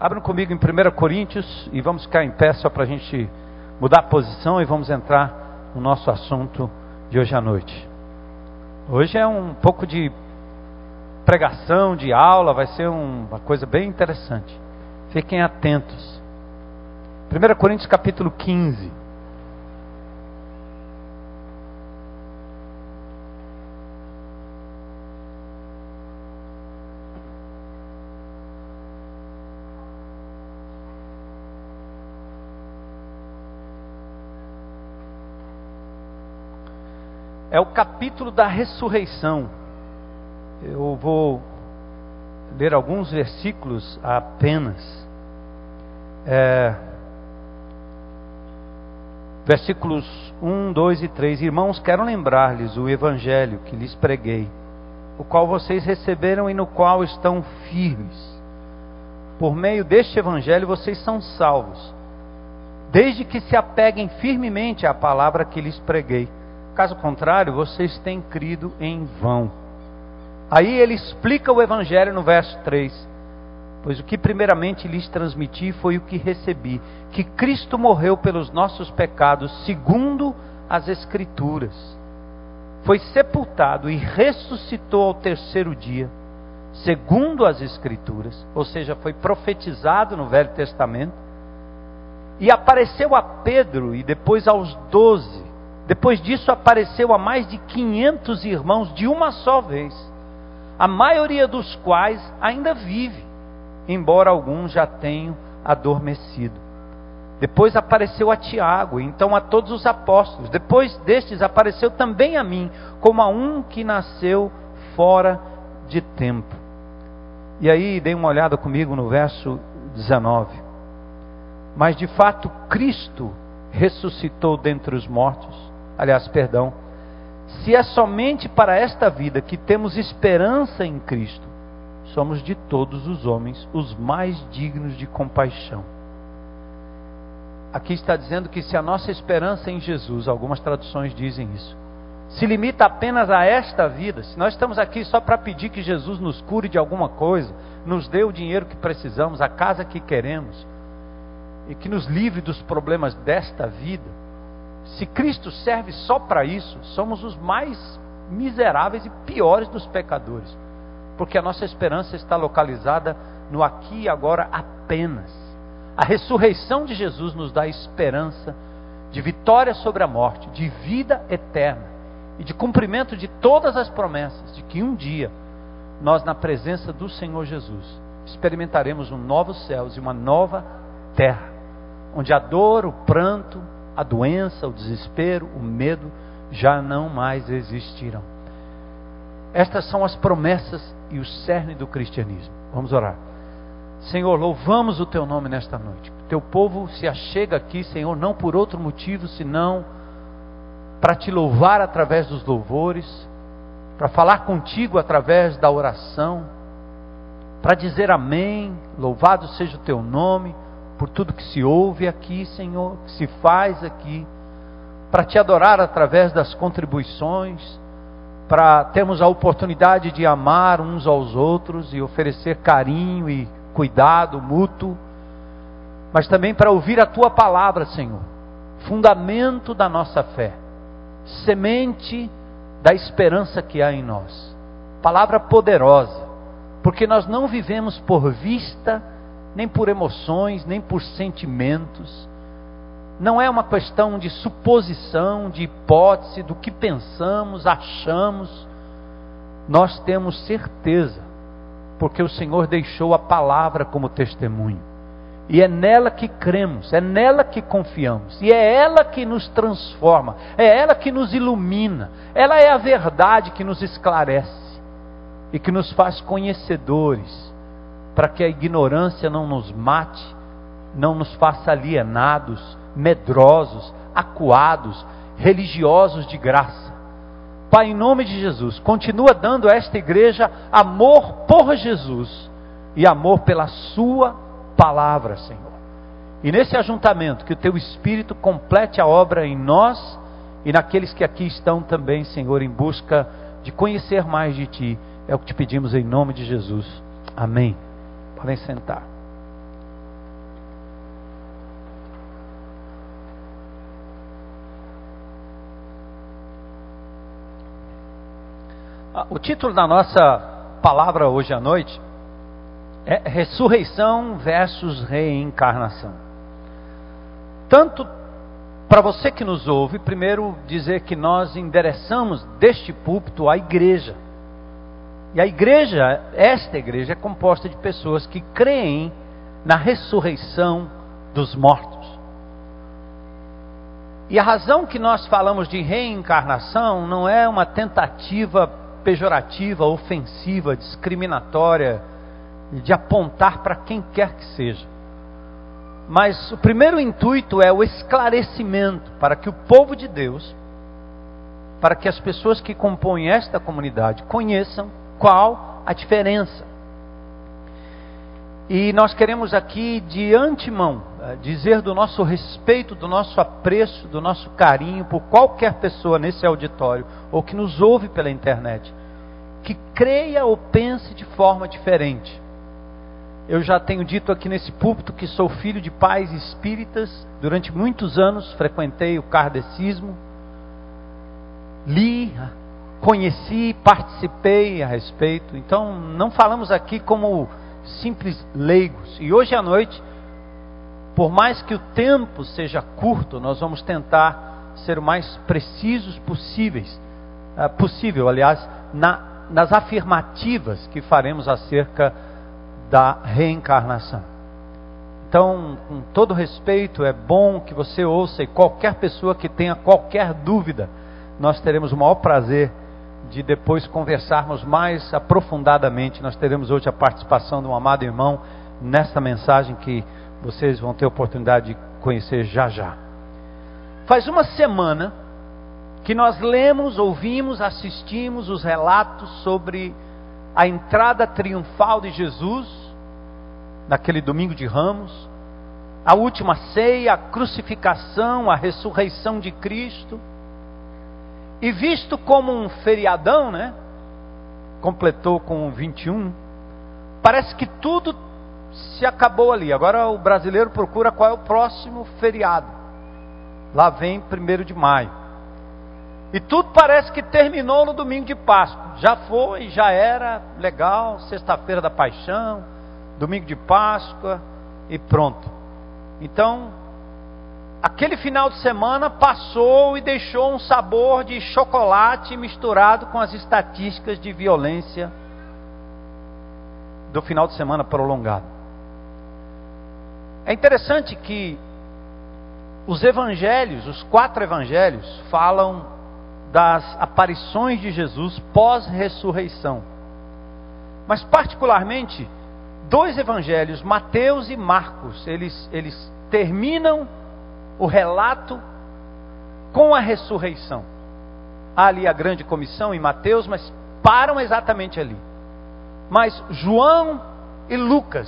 Abram comigo em 1 Coríntios e vamos ficar em pé só para a gente mudar a posição e vamos entrar no nosso assunto de hoje à noite. Hoje é um pouco de pregação, de aula, vai ser uma coisa bem interessante. Fiquem atentos. 1 Coríntios capítulo 15. É o capítulo da ressurreição. Eu vou ler alguns versículos apenas. É, versículos 1, 2 e 3. Irmãos, quero lembrar-lhes o evangelho que lhes preguei, o qual vocês receberam e no qual estão firmes. Por meio deste evangelho vocês são salvos, desde que se apeguem firmemente à palavra que lhes preguei Caso contrário, vocês têm crido em vão. Aí ele explica o evangelho no verso 3. Pois o que primeiramente lhes transmiti foi o que recebi: que Cristo morreu pelos nossos pecados, segundo as Escrituras. Foi sepultado e ressuscitou ao terceiro dia, segundo as Escrituras. Ou seja, foi profetizado no Velho Testamento. E apareceu a Pedro e depois aos doze. Depois disso, apareceu a mais de 500 irmãos de uma só vez, a maioria dos quais ainda vive, embora alguns já tenham adormecido. Depois apareceu a Tiago, então a todos os apóstolos. Depois destes apareceu também a mim, como a um que nasceu fora de tempo. E aí, dê uma olhada comigo no verso 19. Mas de fato, Cristo ressuscitou dentre os mortos aliás, perdão, se é somente para esta vida que temos esperança em Cristo, somos de todos os homens os mais dignos de compaixão. Aqui está dizendo que se a nossa esperança em Jesus, algumas traduções dizem isso, se limita apenas a esta vida, se nós estamos aqui só para pedir que Jesus nos cure de alguma coisa, nos dê o dinheiro que precisamos, a casa que queremos, e que nos livre dos problemas desta vida, se Cristo serve só para isso, somos os mais miseráveis e piores dos pecadores. Porque a nossa esperança está localizada no aqui e agora apenas. A ressurreição de Jesus nos dá esperança de vitória sobre a morte, de vida eterna e de cumprimento de todas as promessas de que um dia nós, na presença do Senhor Jesus, experimentaremos um novo céus e uma nova terra, onde a dor, o pranto, a doença, o desespero, o medo já não mais existirão. Estas são as promessas e o cerne do cristianismo. Vamos orar. Senhor, louvamos o teu nome nesta noite. Teu povo se achega aqui, Senhor, não por outro motivo senão para te louvar através dos louvores, para falar contigo através da oração, para dizer amém, louvado seja o teu nome por tudo que se ouve aqui, Senhor, que se faz aqui, para te adorar através das contribuições, para termos a oportunidade de amar uns aos outros e oferecer carinho e cuidado mútuo, mas também para ouvir a tua palavra, Senhor, fundamento da nossa fé, semente da esperança que há em nós, palavra poderosa, porque nós não vivemos por vista, nem por emoções, nem por sentimentos. Não é uma questão de suposição, de hipótese, do que pensamos, achamos. Nós temos certeza, porque o Senhor deixou a palavra como testemunho. E é nela que cremos, é nela que confiamos, e é ela que nos transforma, é ela que nos ilumina, ela é a verdade que nos esclarece e que nos faz conhecedores para que a ignorância não nos mate, não nos faça alienados, medrosos, acuados, religiosos de graça. Pai, em nome de Jesus, continua dando a esta igreja amor por Jesus e amor pela Sua palavra, Senhor. E nesse ajuntamento, que o Teu Espírito complete a obra em nós e naqueles que aqui estão também, Senhor, em busca de conhecer mais de Ti. É o que te pedimos em nome de Jesus. Amém. Podem sentar. Ah, o título da nossa palavra hoje à noite é Ressurreição versus Reencarnação. Tanto para você que nos ouve, primeiro dizer que nós endereçamos deste púlpito à igreja e a igreja, esta igreja, é composta de pessoas que creem na ressurreição dos mortos. E a razão que nós falamos de reencarnação não é uma tentativa pejorativa, ofensiva, discriminatória, de apontar para quem quer que seja. Mas o primeiro intuito é o esclarecimento para que o povo de Deus, para que as pessoas que compõem esta comunidade conheçam qual a diferença. E nós queremos aqui, de antemão, eh, dizer do nosso respeito, do nosso apreço, do nosso carinho por qualquer pessoa nesse auditório ou que nos ouve pela internet, que creia ou pense de forma diferente. Eu já tenho dito aqui nesse púlpito que sou filho de pais espíritas, durante muitos anos frequentei o kardecismo, li, conheci, participei a respeito. Então, não falamos aqui como simples leigos. E hoje à noite, por mais que o tempo seja curto, nós vamos tentar ser o mais precisos possíveis, uh, possível, aliás, na, nas afirmativas que faremos acerca da reencarnação. Então, com todo respeito, é bom que você ouça e qualquer pessoa que tenha qualquer dúvida, nós teremos o maior prazer de depois conversarmos mais aprofundadamente. Nós teremos hoje a participação de um amado irmão nesta mensagem que vocês vão ter oportunidade de conhecer já já. Faz uma semana que nós lemos, ouvimos, assistimos os relatos sobre a entrada triunfal de Jesus naquele domingo de Ramos, a última ceia, a crucificação, a ressurreição de Cristo. E visto como um feriadão, né? Completou com 21. Parece que tudo se acabou ali. Agora o brasileiro procura qual é o próximo feriado. Lá vem primeiro de maio. E tudo parece que terminou no domingo de Páscoa. Já foi, já era legal, sexta-feira da paixão, domingo de Páscoa e pronto. Então, aquele final de semana passou e deixou um sabor de chocolate misturado com as estatísticas de violência do final de semana prolongado. É interessante que os evangelhos, os quatro evangelhos, falam das aparições de Jesus pós-ressurreição. Mas, particularmente, dois evangelhos, Mateus e Marcos, eles, eles terminam o relato com a ressurreição. Há ali a grande comissão em Mateus, mas param exatamente ali. Mas João e Lucas